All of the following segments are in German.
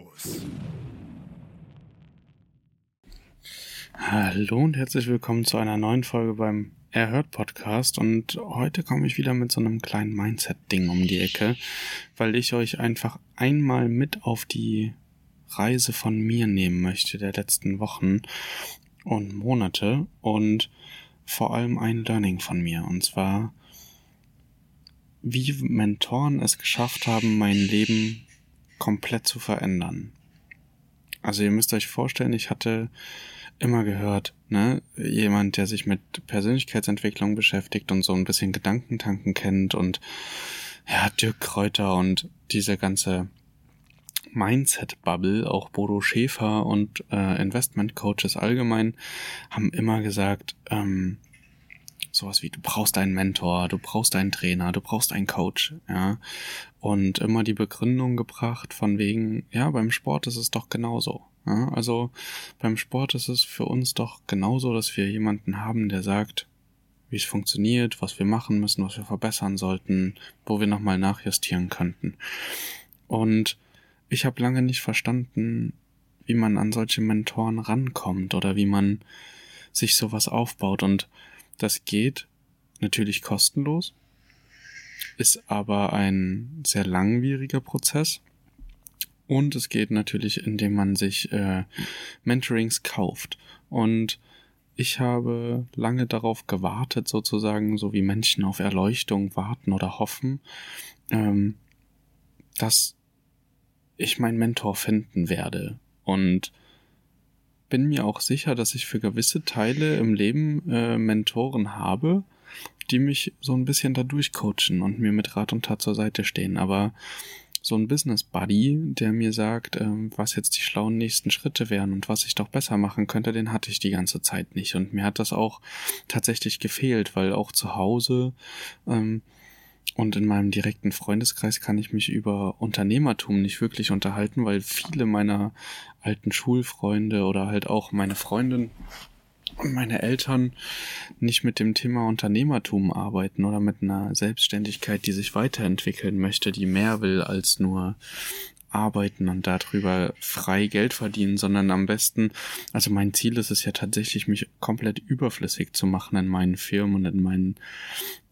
Los. Hallo und herzlich willkommen zu einer neuen Folge beim Erhört Podcast und heute komme ich wieder mit so einem kleinen Mindset-Ding um die Ecke, weil ich euch einfach einmal mit auf die Reise von mir nehmen möchte der letzten Wochen und Monate und vor allem ein Learning von mir und zwar wie Mentoren es geschafft haben, mein Leben komplett zu verändern. Also ihr müsst euch vorstellen, ich hatte immer gehört, ne, jemand, der sich mit Persönlichkeitsentwicklung beschäftigt und so ein bisschen Gedankentanken kennt und ja, Dirk Kräuter und diese ganze Mindset-Bubble, auch Bodo Schäfer und äh, Investment-Coaches allgemein, haben immer gesagt, ähm, sowas wie, du brauchst einen Mentor, du brauchst einen Trainer, du brauchst einen Coach, ja. Und immer die Begründung gebracht von wegen, ja, beim Sport ist es doch genauso. Ja? Also beim Sport ist es für uns doch genauso, dass wir jemanden haben, der sagt, wie es funktioniert, was wir machen müssen, was wir verbessern sollten, wo wir nochmal nachjustieren könnten. Und ich habe lange nicht verstanden, wie man an solche Mentoren rankommt oder wie man sich sowas aufbaut. Und das geht natürlich kostenlos, ist aber ein sehr langwieriger Prozess. Und es geht natürlich, indem man sich äh, Mentorings kauft. Und ich habe lange darauf gewartet, sozusagen, so wie Menschen auf Erleuchtung warten oder hoffen, ähm, dass ich meinen Mentor finden werde. Und bin mir auch sicher, dass ich für gewisse Teile im Leben äh, Mentoren habe, die mich so ein bisschen da durchcoachen und mir mit Rat und Tat zur Seite stehen. Aber so ein Business Buddy, der mir sagt, ähm, was jetzt die schlauen nächsten Schritte wären und was ich doch besser machen könnte, den hatte ich die ganze Zeit nicht. Und mir hat das auch tatsächlich gefehlt, weil auch zu Hause ähm, und in meinem direkten Freundeskreis kann ich mich über Unternehmertum nicht wirklich unterhalten, weil viele meiner alten Schulfreunde oder halt auch meine Freundin und meine Eltern nicht mit dem Thema Unternehmertum arbeiten oder mit einer Selbstständigkeit, die sich weiterentwickeln möchte, die mehr will als nur arbeiten und darüber frei Geld verdienen, sondern am besten, also mein Ziel ist es ja tatsächlich, mich komplett überflüssig zu machen in meinen Firmen und in meinen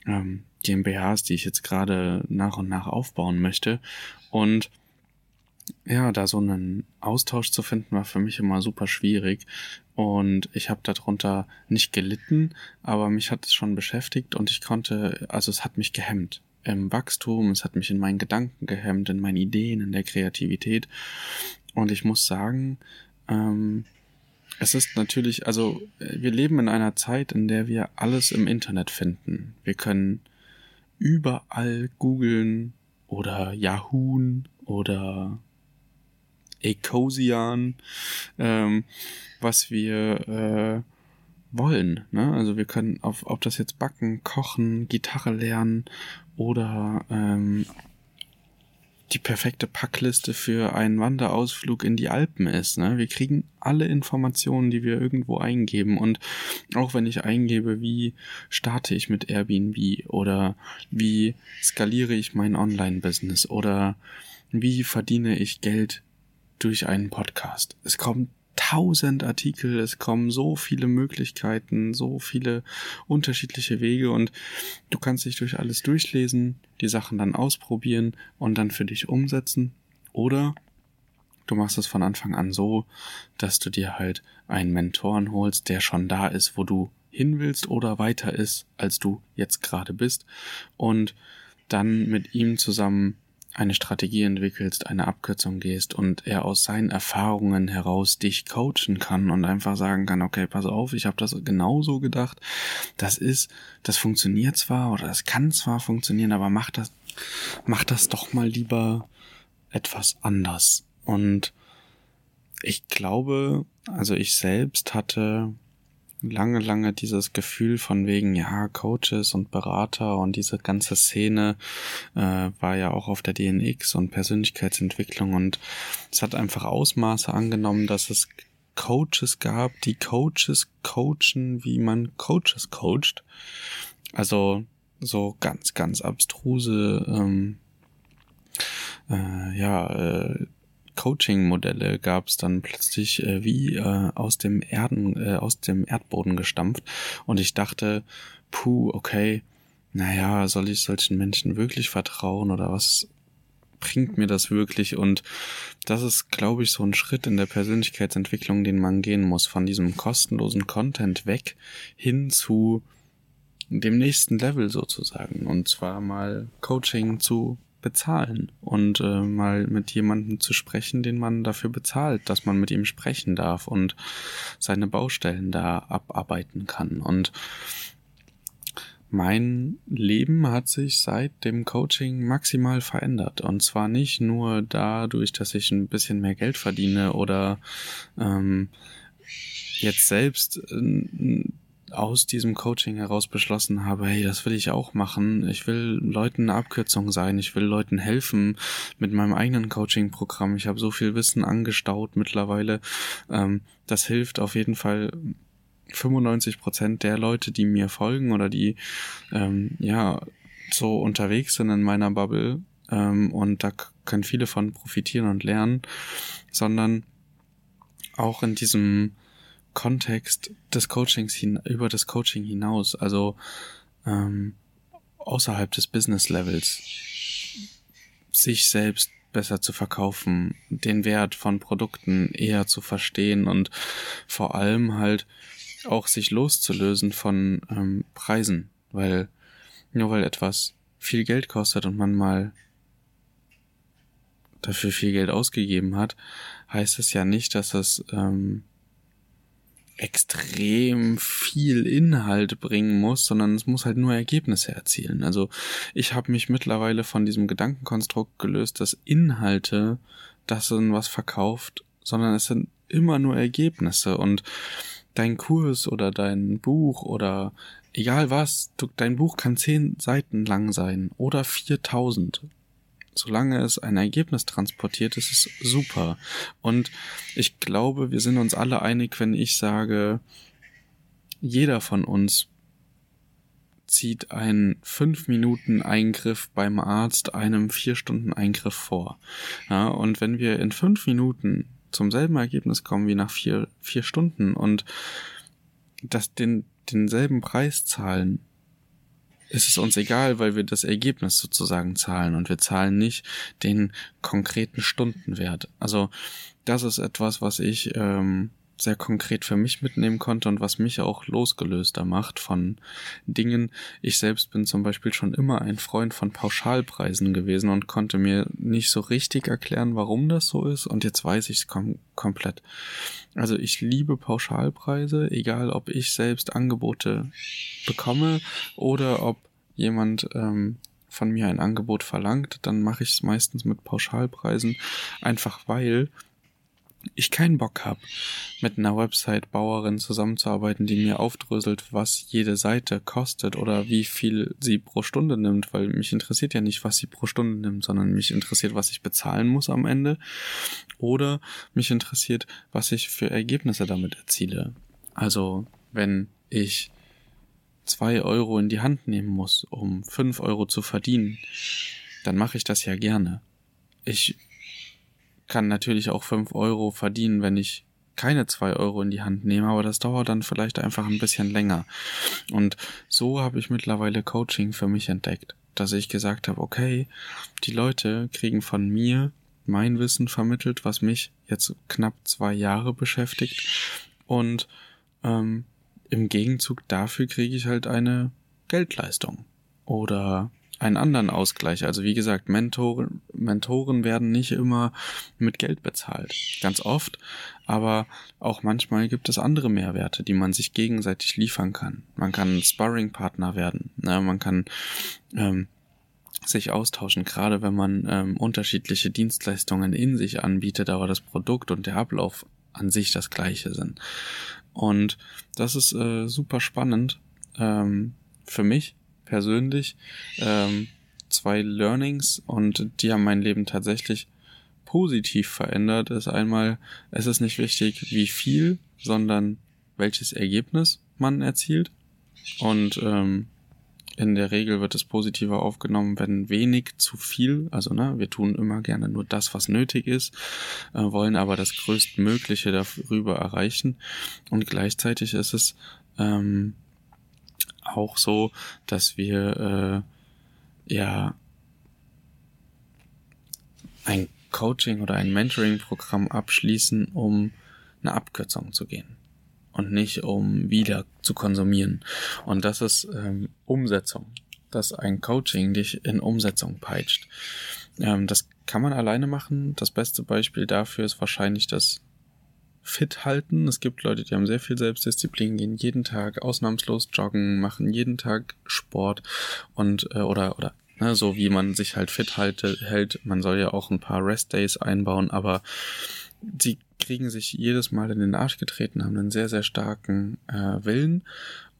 ähm, GmbHs, die ich jetzt gerade nach und nach aufbauen möchte. Und ja, da so einen Austausch zu finden, war für mich immer super schwierig. Und ich habe darunter nicht gelitten, aber mich hat es schon beschäftigt und ich konnte, also es hat mich gehemmt im Wachstum, es hat mich in meinen Gedanken gehemmt, in meinen Ideen, in der Kreativität. Und ich muss sagen, ähm, es ist natürlich, also wir leben in einer Zeit, in der wir alles im Internet finden. Wir können überall googeln oder Yahoo oder Ecosian, ähm, was wir äh, wollen. Ne? Also wir können auf, ob das jetzt backen, kochen, Gitarre lernen oder ähm, die perfekte Packliste für einen Wanderausflug in die Alpen ist. Ne? Wir kriegen alle Informationen, die wir irgendwo eingeben. Und auch wenn ich eingebe, wie starte ich mit Airbnb oder wie skaliere ich mein Online-Business oder wie verdiene ich Geld durch einen Podcast. Es kommt tausend Artikel, es kommen so viele Möglichkeiten, so viele unterschiedliche Wege und du kannst dich durch alles durchlesen, die Sachen dann ausprobieren und dann für dich umsetzen. Oder du machst es von Anfang an so, dass du dir halt einen Mentoren holst, der schon da ist, wo du hin willst oder weiter ist, als du jetzt gerade bist und dann mit ihm zusammen eine Strategie entwickelst, eine Abkürzung gehst und er aus seinen Erfahrungen heraus dich coachen kann und einfach sagen kann, okay, pass auf, ich habe das genauso gedacht. Das ist, das funktioniert zwar oder das kann zwar funktionieren, aber mach das, mach das doch mal lieber etwas anders. Und ich glaube, also ich selbst hatte lange, lange dieses Gefühl von wegen, ja, Coaches und Berater und diese ganze Szene äh, war ja auch auf der DNX und Persönlichkeitsentwicklung und es hat einfach Ausmaße angenommen, dass es Coaches gab, die Coaches coachen, wie man Coaches coacht. Also so ganz, ganz abstruse ähm, äh, ja, äh, Coaching-Modelle gab es dann plötzlich äh, wie äh, aus dem Erden, äh, aus dem Erdboden gestampft. Und ich dachte, puh, okay, naja, soll ich solchen Menschen wirklich vertrauen oder was bringt mir das wirklich? Und das ist, glaube ich, so ein Schritt in der Persönlichkeitsentwicklung, den man gehen muss, von diesem kostenlosen Content weg hin zu dem nächsten Level sozusagen. Und zwar mal Coaching zu bezahlen und äh, mal mit jemandem zu sprechen, den man dafür bezahlt, dass man mit ihm sprechen darf und seine Baustellen da abarbeiten kann. Und mein Leben hat sich seit dem Coaching maximal verändert. Und zwar nicht nur dadurch, dass ich ein bisschen mehr Geld verdiene oder ähm, jetzt selbst äh, aus diesem Coaching heraus beschlossen habe, hey, das will ich auch machen. Ich will Leuten eine Abkürzung sein. Ich will Leuten helfen mit meinem eigenen Coaching-Programm. Ich habe so viel Wissen angestaut mittlerweile. Ähm, das hilft auf jeden Fall 95 Prozent der Leute, die mir folgen oder die, ähm, ja, so unterwegs sind in meiner Bubble. Ähm, und da können viele von profitieren und lernen, sondern auch in diesem Kontext des Coachings hin, über das Coaching hinaus, also ähm, außerhalb des Business Levels, sich selbst besser zu verkaufen, den Wert von Produkten eher zu verstehen und vor allem halt auch sich loszulösen von ähm, Preisen, weil nur weil etwas viel Geld kostet und man mal dafür viel Geld ausgegeben hat, heißt es ja nicht, dass es ähm, extrem viel Inhalt bringen muss, sondern es muss halt nur Ergebnisse erzielen. Also ich habe mich mittlerweile von diesem Gedankenkonstrukt gelöst, dass Inhalte das sind, was verkauft, sondern es sind immer nur Ergebnisse und dein Kurs oder dein Buch oder egal was, du, dein Buch kann zehn Seiten lang sein oder 4000 solange es ein Ergebnis transportiert, ist es super. Und ich glaube, wir sind uns alle einig, wenn ich sage, jeder von uns zieht einen fünf Minuten Eingriff beim Arzt einem vier Stunden Eingriff vor. Ja, und wenn wir in fünf Minuten zum selben Ergebnis kommen wie nach vier, vier Stunden und das den, denselben Preis zahlen, ist es uns egal, weil wir das Ergebnis sozusagen zahlen und wir zahlen nicht den konkreten Stundenwert. Also das ist etwas, was ich ähm, sehr konkret für mich mitnehmen konnte und was mich auch losgelöster macht von Dingen. Ich selbst bin zum Beispiel schon immer ein Freund von Pauschalpreisen gewesen und konnte mir nicht so richtig erklären, warum das so ist und jetzt weiß ich es kom komplett. Also ich liebe Pauschalpreise, egal ob ich selbst Angebote bekomme oder ob jemand ähm, von mir ein Angebot verlangt, dann mache ich es meistens mit Pauschalpreisen, einfach weil ich keinen Bock habe, mit einer Website-Bauerin zusammenzuarbeiten, die mir aufdröselt, was jede Seite kostet oder wie viel sie pro Stunde nimmt, weil mich interessiert ja nicht, was sie pro Stunde nimmt, sondern mich interessiert, was ich bezahlen muss am Ende oder mich interessiert, was ich für Ergebnisse damit erziele. Also, wenn ich zwei Euro in die Hand nehmen muss, um fünf Euro zu verdienen, dann mache ich das ja gerne. Ich kann natürlich auch fünf Euro verdienen, wenn ich keine zwei Euro in die Hand nehme, aber das dauert dann vielleicht einfach ein bisschen länger. Und so habe ich mittlerweile Coaching für mich entdeckt, dass ich gesagt habe, okay, die Leute kriegen von mir mein Wissen vermittelt, was mich jetzt knapp zwei Jahre beschäftigt. Und ähm, im Gegenzug dafür kriege ich halt eine Geldleistung oder einen anderen Ausgleich. Also wie gesagt, Mentoren, Mentoren werden nicht immer mit Geld bezahlt. Ganz oft. Aber auch manchmal gibt es andere Mehrwerte, die man sich gegenseitig liefern kann. Man kann Sparring-Partner werden. Ne? Man kann ähm, sich austauschen, gerade wenn man ähm, unterschiedliche Dienstleistungen in sich anbietet, aber das Produkt und der Ablauf an sich das gleiche sind. Und das ist äh, super spannend ähm, für mich persönlich. Ähm, zwei Learnings und die haben mein Leben tatsächlich positiv verändert. Ist einmal, es ist nicht wichtig, wie viel, sondern welches Ergebnis man erzielt. Und ähm, in der Regel wird es positiver aufgenommen, wenn wenig zu viel, also ne, wir tun immer gerne nur das, was nötig ist, äh, wollen aber das größtmögliche darüber erreichen. Und gleichzeitig ist es ähm, auch so, dass wir äh, ja ein Coaching oder ein Mentoring-Programm abschließen, um eine Abkürzung zu gehen und nicht um wieder zu konsumieren. Und das ist ähm, Umsetzung, dass ein Coaching dich in Umsetzung peitscht. Ähm, das kann man alleine machen. Das beste Beispiel dafür ist wahrscheinlich das fit halten. Es gibt Leute, die haben sehr viel Selbstdisziplin, gehen jeden Tag ausnahmslos joggen, machen jeden Tag Sport und äh, oder oder ne, so wie man sich halt fit halte, hält. Man soll ja auch ein paar Rest Days einbauen, aber sie kriegen sich jedes Mal in den Arsch getreten, haben einen sehr, sehr starken äh, Willen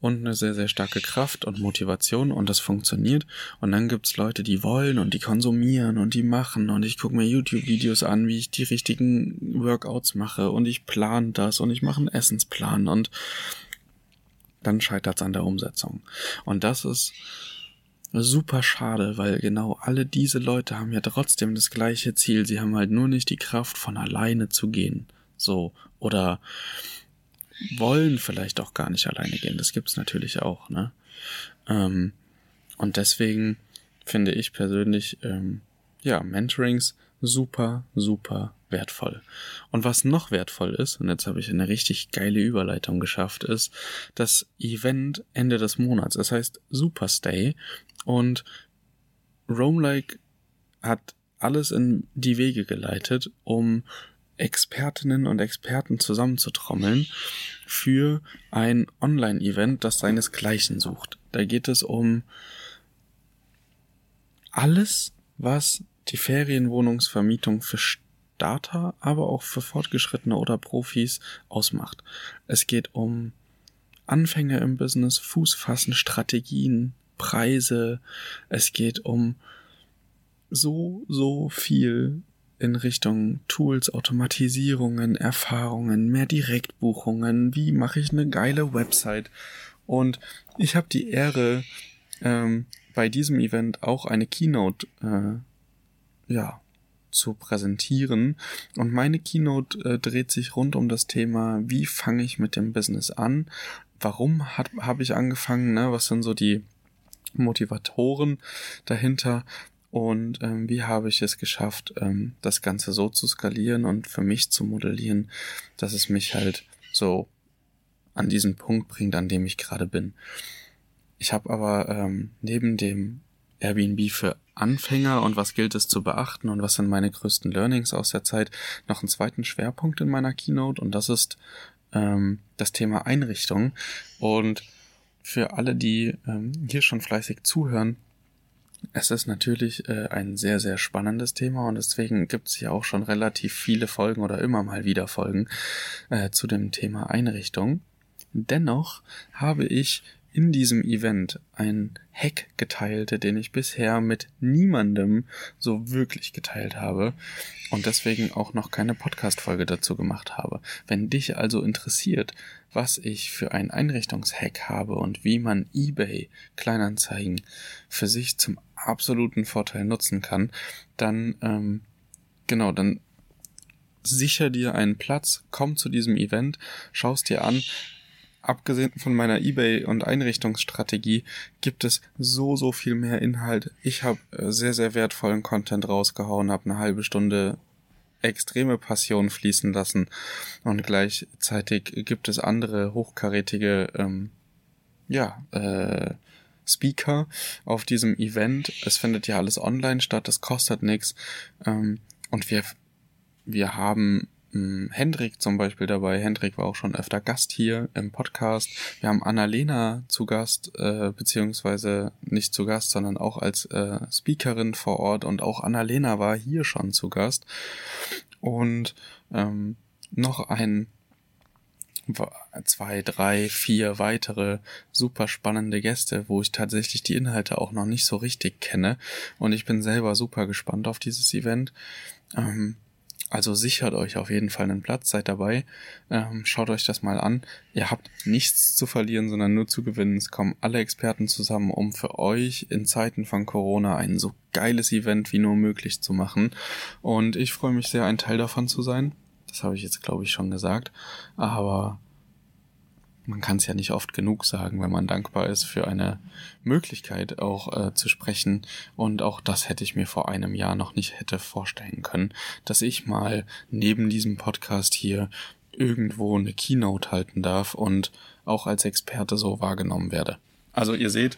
und eine sehr, sehr starke Kraft und Motivation und das funktioniert. Und dann gibt's Leute, die wollen und die konsumieren und die machen und ich gucke mir YouTube-Videos an, wie ich die richtigen Workouts mache und ich plan das und ich mache einen Essensplan und dann scheitert's an der Umsetzung. Und das ist super schade, weil genau alle diese Leute haben ja trotzdem das gleiche Ziel. Sie haben halt nur nicht die Kraft, von alleine zu gehen. So. Oder wollen vielleicht auch gar nicht alleine gehen. Das gibt's natürlich auch, ne? Ähm, und deswegen finde ich persönlich, ähm, ja, Mentorings super, super wertvoll. Und was noch wertvoll ist, und jetzt habe ich eine richtig geile Überleitung geschafft, ist das Event Ende des Monats. Es heißt Superstay und Roamlike hat alles in die Wege geleitet, um Expertinnen und Experten zusammenzutrommeln für ein Online-Event, das seinesgleichen sucht. Da geht es um alles, was die Ferienwohnungsvermietung für Starter, aber auch für Fortgeschrittene oder Profis ausmacht. Es geht um Anfänger im Business, Fußfassen, Strategien, Preise. Es geht um so, so viel in Richtung Tools, Automatisierungen, Erfahrungen, mehr Direktbuchungen, wie mache ich eine geile Website. Und ich habe die Ehre, ähm, bei diesem Event auch eine Keynote äh, ja, zu präsentieren. Und meine Keynote äh, dreht sich rund um das Thema, wie fange ich mit dem Business an? Warum habe ich angefangen? Ne? Was sind so die Motivatoren dahinter? Und ähm, wie habe ich es geschafft, ähm, das Ganze so zu skalieren und für mich zu modellieren, dass es mich halt so an diesen Punkt bringt, an dem ich gerade bin. Ich habe aber ähm, neben dem Airbnb für Anfänger und was gilt es zu beachten und was sind meine größten Learnings aus der Zeit, noch einen zweiten Schwerpunkt in meiner Keynote und das ist ähm, das Thema Einrichtung. Und für alle, die ähm, hier schon fleißig zuhören, es ist natürlich äh, ein sehr, sehr spannendes Thema und deswegen gibt es ja auch schon relativ viele Folgen oder immer mal wieder Folgen äh, zu dem Thema Einrichtung. Dennoch habe ich in diesem Event ein Hack geteilt, den ich bisher mit niemandem so wirklich geteilt habe und deswegen auch noch keine Podcast-Folge dazu gemacht habe. Wenn dich also interessiert, was ich für einen Einrichtungshack habe und wie man eBay Kleinanzeigen für sich zum absoluten Vorteil nutzen kann, dann ähm, genau, dann sicher dir einen Platz, komm zu diesem Event, schaust dir an. Abgesehen von meiner eBay und Einrichtungsstrategie gibt es so so viel mehr Inhalt. Ich habe äh, sehr sehr wertvollen Content rausgehauen, habe eine halbe Stunde extreme Passion fließen lassen und gleichzeitig gibt es andere hochkarätige ähm, ja äh, Speaker auf diesem Event. Es findet ja alles online statt, es kostet nichts ähm, und wir wir haben hm, Hendrik zum Beispiel dabei. Hendrik war auch schon öfter Gast hier im Podcast. Wir haben Annalena zu Gast, äh, beziehungsweise nicht zu Gast, sondern auch als äh, Speakerin vor Ort und auch Annalena war hier schon zu Gast. Und ähm, noch ein zwei, drei, vier weitere super spannende Gäste, wo ich tatsächlich die Inhalte auch noch nicht so richtig kenne. Und ich bin selber super gespannt auf dieses Event. Ähm, also sichert euch auf jeden Fall einen Platz, seid dabei, ähm, schaut euch das mal an. Ihr habt nichts zu verlieren, sondern nur zu gewinnen. Es kommen alle Experten zusammen, um für euch in Zeiten von Corona ein so geiles Event wie nur möglich zu machen. Und ich freue mich sehr, ein Teil davon zu sein. Das habe ich jetzt, glaube ich, schon gesagt. Aber man kann es ja nicht oft genug sagen, wenn man dankbar ist für eine Möglichkeit auch äh, zu sprechen. Und auch das hätte ich mir vor einem Jahr noch nicht hätte vorstellen können, dass ich mal neben diesem Podcast hier irgendwo eine Keynote halten darf und auch als Experte so wahrgenommen werde. Also ihr seht,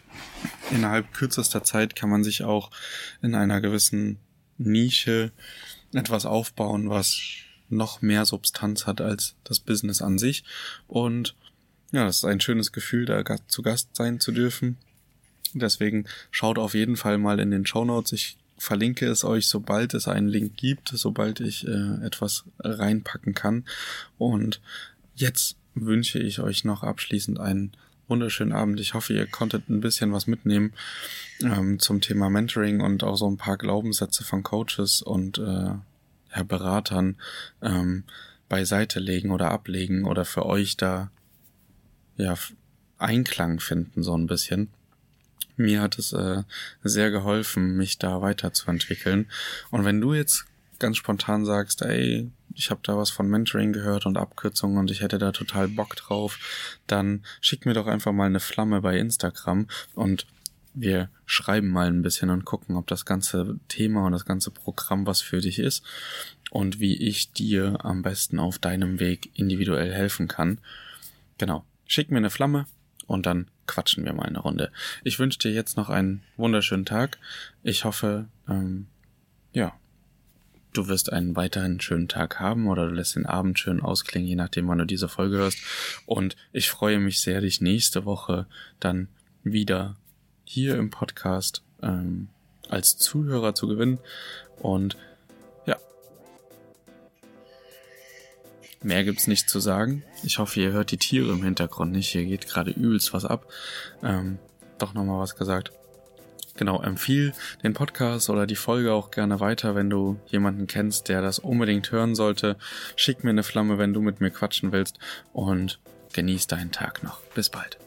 innerhalb kürzester Zeit kann man sich auch in einer gewissen Nische etwas aufbauen, was noch mehr Substanz hat als das Business an sich. Und ja, das ist ein schönes Gefühl, da zu Gast sein zu dürfen. Deswegen schaut auf jeden Fall mal in den Show Notes. Ich verlinke es euch, sobald es einen Link gibt, sobald ich äh, etwas reinpacken kann. Und jetzt wünsche ich euch noch abschließend einen wunderschönen Abend. Ich hoffe, ihr konntet ein bisschen was mitnehmen ähm, zum Thema Mentoring und auch so ein paar Glaubenssätze von Coaches und äh, ja, Beratern ähm, beiseite legen oder ablegen oder für euch da ja, Einklang finden, so ein bisschen. Mir hat es äh, sehr geholfen, mich da weiterzuentwickeln. Und wenn du jetzt ganz spontan sagst, ey, ich habe da was von Mentoring gehört und Abkürzungen und ich hätte da total Bock drauf, dann schick mir doch einfach mal eine Flamme bei Instagram und wir schreiben mal ein bisschen und gucken, ob das ganze Thema und das ganze Programm was für dich ist und wie ich dir am besten auf deinem Weg individuell helfen kann. Genau schick mir eine Flamme und dann quatschen wir mal eine Runde. Ich wünsche dir jetzt noch einen wunderschönen Tag. Ich hoffe, ähm, ja, du wirst einen weiteren schönen Tag haben oder du lässt den Abend schön ausklingen, je nachdem, wann du diese Folge hörst. Und ich freue mich sehr, dich nächste Woche dann wieder hier im Podcast ähm, als Zuhörer zu gewinnen. Und Mehr gibt's nicht zu sagen. Ich hoffe, ihr hört die Tiere im Hintergrund nicht. Hier geht gerade übelst was ab. Ähm, doch nochmal was gesagt. Genau, empfiehl den Podcast oder die Folge auch gerne weiter, wenn du jemanden kennst, der das unbedingt hören sollte. Schick mir eine Flamme, wenn du mit mir quatschen willst und genieß deinen Tag noch. Bis bald.